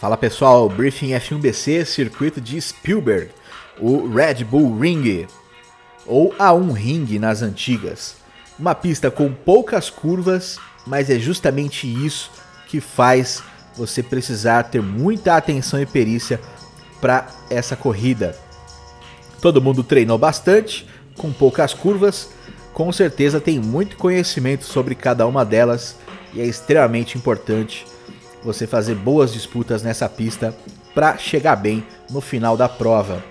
Fala pessoal, Briefing F1BC, circuito de Spielberg, o Red Bull Ring, ou A1 Ring nas antigas. Uma pista com poucas curvas, mas é justamente isso que faz você precisar ter muita atenção e perícia para essa corrida. Todo mundo treinou bastante, com poucas curvas, com certeza tem muito conhecimento sobre cada uma delas e é extremamente importante você fazer boas disputas nessa pista para chegar bem no final da prova.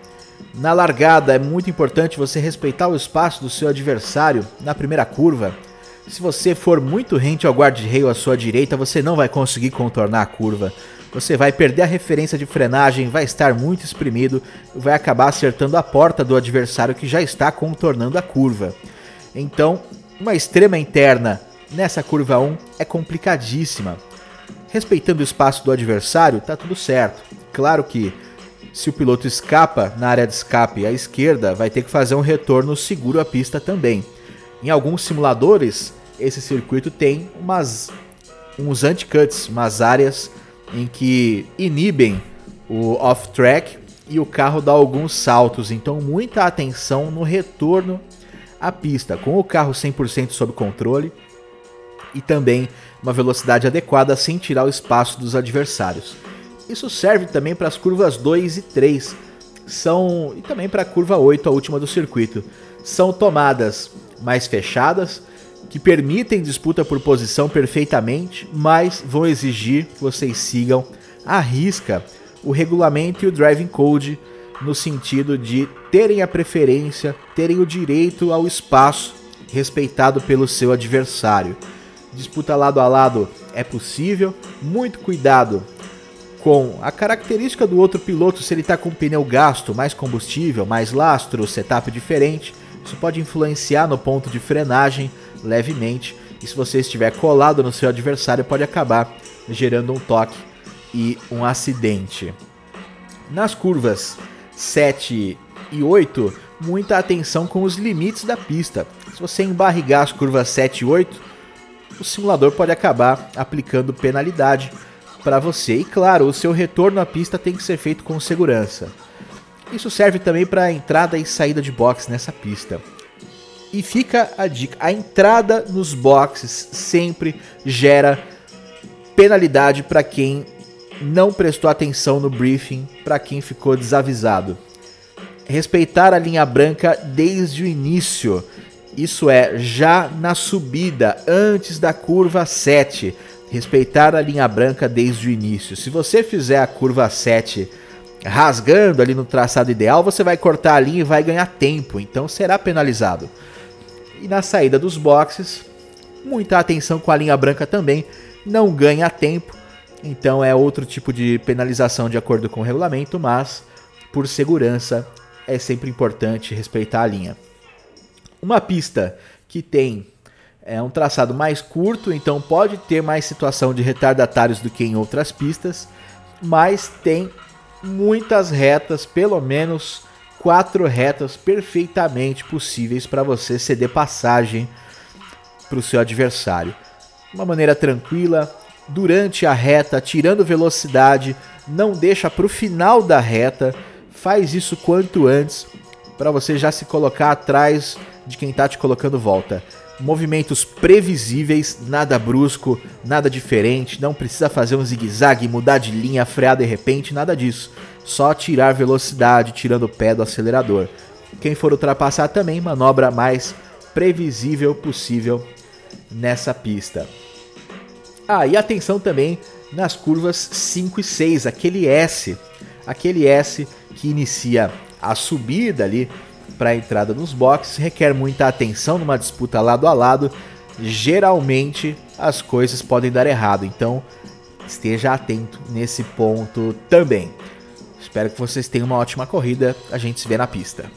Na largada é muito importante você respeitar o espaço do seu adversário na primeira curva. Se você for muito rente ao guarda-reio à sua direita, você não vai conseguir contornar a curva. Você vai perder a referência de frenagem, vai estar muito espremido vai acabar acertando a porta do adversário que já está contornando a curva. Então, uma extrema interna nessa curva 1 é complicadíssima. Respeitando o espaço do adversário, tá tudo certo. Claro que se o piloto escapa na área de escape à esquerda, vai ter que fazer um retorno seguro à pista também. Em alguns simuladores, esse circuito tem umas uns anti-cuts, umas áreas em que inibem o off-track e o carro dá alguns saltos, então muita atenção no retorno à pista, com o carro 100% sob controle e também uma velocidade adequada sem tirar o espaço dos adversários. Isso serve também para as curvas 2 e 3, são e também para a curva 8, a última do circuito. São tomadas mais fechadas que permitem disputa por posição perfeitamente, mas vão exigir que vocês sigam à risca o regulamento e o driving code no sentido de terem a preferência, terem o direito ao espaço respeitado pelo seu adversário. Disputa lado a lado é possível, muito cuidado com a característica do outro piloto, se ele está com pneu gasto, mais combustível, mais lastro, setup diferente, isso pode influenciar no ponto de frenagem levemente, e se você estiver colado no seu adversário, pode acabar gerando um toque e um acidente. Nas curvas 7 e 8, muita atenção com os limites da pista. Se você embarrigar as curvas 7 e 8, o simulador pode acabar aplicando penalidade para você. E claro, o seu retorno à pista tem que ser feito com segurança. Isso serve também para a entrada e saída de box nessa pista. E fica a dica: a entrada nos boxes sempre gera penalidade para quem não prestou atenção no briefing, para quem ficou desavisado. Respeitar a linha branca desde o início. Isso é, já na subida, antes da curva 7 respeitar a linha branca desde o início. Se você fizer a curva 7 rasgando ali no traçado ideal, você vai cortar a linha e vai ganhar tempo, então será penalizado. E na saída dos boxes, muita atenção com a linha branca também, não ganha tempo, então é outro tipo de penalização de acordo com o regulamento, mas por segurança é sempre importante respeitar a linha. Uma pista que tem é um traçado mais curto, então pode ter mais situação de retardatários do que em outras pistas, mas tem muitas retas, pelo menos quatro retas perfeitamente possíveis para você ceder passagem para o seu adversário. Uma maneira tranquila, durante a reta, tirando velocidade, não deixa para o final da reta, faz isso quanto antes para você já se colocar atrás de quem está te colocando volta movimentos previsíveis, nada brusco, nada diferente, não precisa fazer um zigue-zague, mudar de linha, frear de repente, nada disso. Só tirar velocidade, tirando o pé do acelerador. Quem for ultrapassar também, manobra mais previsível possível nessa pista. Ah, e atenção também nas curvas 5 e 6, aquele S, aquele S que inicia a subida ali para a entrada nos boxes requer muita atenção numa disputa lado a lado. Geralmente as coisas podem dar errado, então esteja atento nesse ponto também. Espero que vocês tenham uma ótima corrida. A gente se vê na pista.